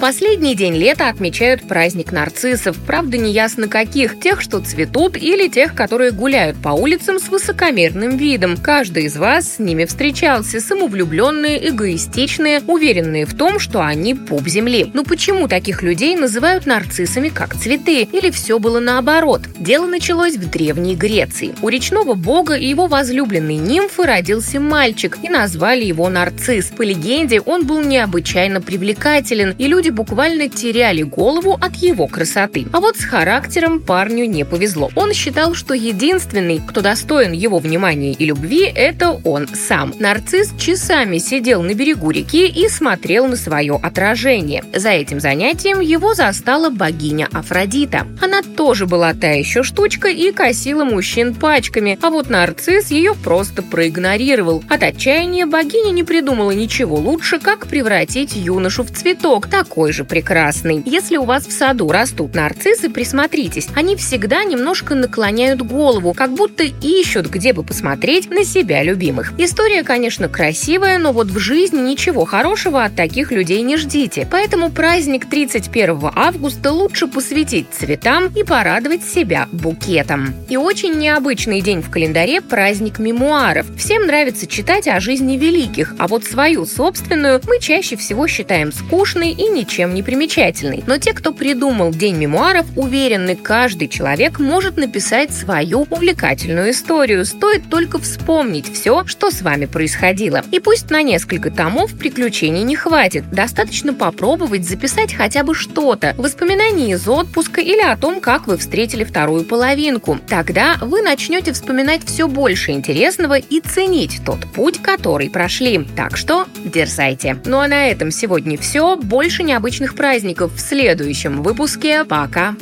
Последний день лета отмечают праздник нарциссов. Правда, не ясно каких. Тех, что цветут, или тех, которые гуляют по улицам с высокомерным видом. Каждый из вас с ними встречался. Самовлюбленные, эгоистичные, уверенные в том, что они пуп земли. Но почему таких людей называют нарциссами как цветы? Или все было наоборот? Дело началось в Древней Греции. У речного бога и его возлюбленной нимфы родился мальчик, и назвали его нарцисс. По легенде, он был необычайно привлекателен, и люди люди буквально теряли голову от его красоты. А вот с характером парню не повезло. Он считал, что единственный, кто достоин его внимания и любви, это он сам. Нарцисс часами сидел на берегу реки и смотрел на свое отражение. За этим занятием его застала богиня Афродита. Она тоже была та еще штучка и косила мужчин пачками, а вот нарцисс ее просто проигнорировал. От отчаяния богиня не придумала ничего лучше, как превратить юношу в цветок, такой такой же прекрасный. Если у вас в саду растут нарциссы, присмотритесь. Они всегда немножко наклоняют голову, как будто ищут, где бы посмотреть на себя любимых. История, конечно, красивая, но вот в жизни ничего хорошего от таких людей не ждите. Поэтому праздник 31 августа лучше посвятить цветам и порадовать себя букетом. И очень необычный день в календаре – праздник мемуаров. Всем нравится читать о жизни великих, а вот свою собственную мы чаще всего считаем скучной и ничем ничем не примечательный. Но те, кто придумал День мемуаров, уверены, каждый человек может написать свою увлекательную историю. Стоит только вспомнить все, что с вами происходило. И пусть на несколько томов приключений не хватит. Достаточно попробовать записать хотя бы что-то. Воспоминания из отпуска или о том, как вы встретили вторую половинку. Тогда вы начнете вспоминать все больше интересного и ценить тот путь, который прошли. Так что дерзайте. Ну а на этом сегодня все. Больше не необычных праздников в следующем выпуске. Пока!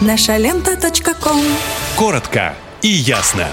Наша лента. Коротко и ясно.